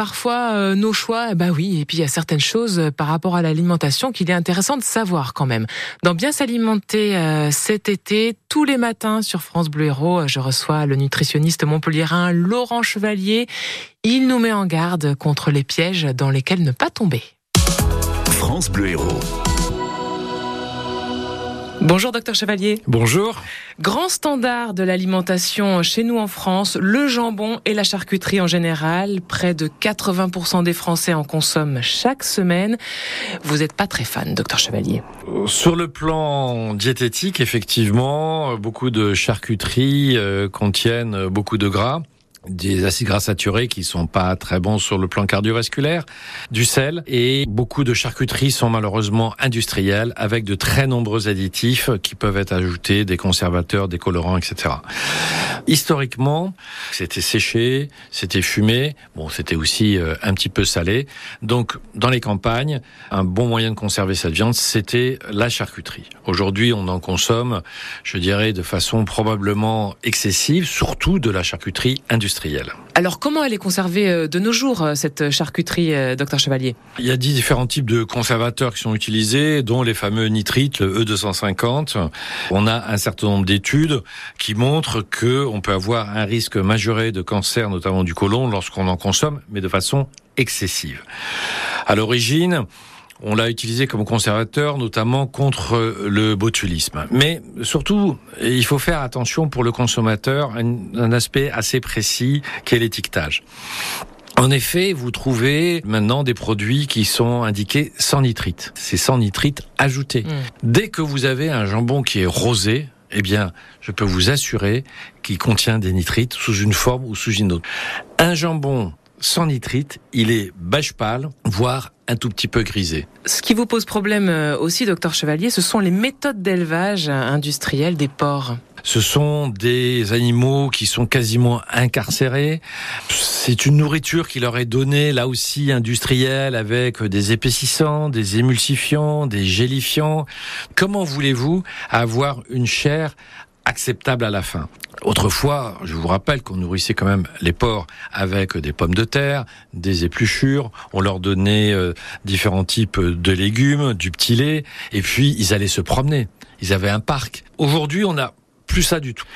parfois euh, nos choix. Bah oui, et puis il y a certaines choses euh, par rapport à l'alimentation qu'il est intéressant de savoir quand même. Dans Bien s'alimenter euh, cet été, tous les matins sur France Bleu Héros, je reçois le nutritionniste montpelliérain Laurent Chevalier. Il nous met en garde contre les pièges dans lesquels ne pas tomber. France Bleu Héros. Bonjour docteur Chevalier. Bonjour. Grand standard de l'alimentation chez nous en France, le jambon et la charcuterie en général. Près de 80% des Français en consomment chaque semaine. Vous n'êtes pas très fan, docteur Chevalier Sur le plan diététique, effectivement, beaucoup de charcuteries euh, contiennent beaucoup de gras des acides gras saturés qui sont pas très bons sur le plan cardiovasculaire, du sel et beaucoup de charcuteries sont malheureusement industrielles avec de très nombreux additifs qui peuvent être ajoutés, des conservateurs, des colorants, etc. Historiquement, c'était séché, c'était fumé, bon, c'était aussi euh, un petit peu salé. Donc, dans les campagnes, un bon moyen de conserver cette viande, c'était la charcuterie. Aujourd'hui, on en consomme, je dirais, de façon probablement excessive, surtout de la charcuterie industrielle. Alors comment elle est conservée euh, de nos jours, euh, cette charcuterie, euh, docteur Chevalier? Il y a dix différents types de conservateurs qui sont utilisés, dont les fameux nitrites, le E250. On a un certain nombre d'études qui montrent que on peut avoir un risque majoré de cancer, notamment du côlon, lorsqu'on en consomme, mais de façon excessive. À l'origine, on l'a utilisé comme conservateur, notamment contre le botulisme. Mais surtout, il faut faire attention pour le consommateur à un aspect assez précis qui est l'étiquetage. En effet, vous trouvez maintenant des produits qui sont indiqués sans nitrite. C'est sans nitrite ajouté. Mmh. Dès que vous avez un jambon qui est rosé, eh bien, je peux vous assurer qu'il contient des nitrites sous une forme ou sous une autre. Un jambon sans nitrite, il est beige pâle, voire un tout petit peu grisé. Ce qui vous pose problème euh, aussi, docteur Chevalier, ce sont les méthodes d'élevage industriel des porcs. Ce sont des animaux qui sont quasiment incarcérés. C'est une nourriture qui leur est donnée, là aussi industrielle, avec des épaississants, des émulsifiants, des gélifiants. Comment voulez-vous avoir une chair acceptable à la fin? Autrefois, je vous rappelle qu'on nourrissait quand même les porcs avec des pommes de terre, des épluchures, on leur donnait euh, différents types de légumes, du petit lait, et puis ils allaient se promener. Ils avaient un parc. Aujourd'hui, on a plus ça du tout.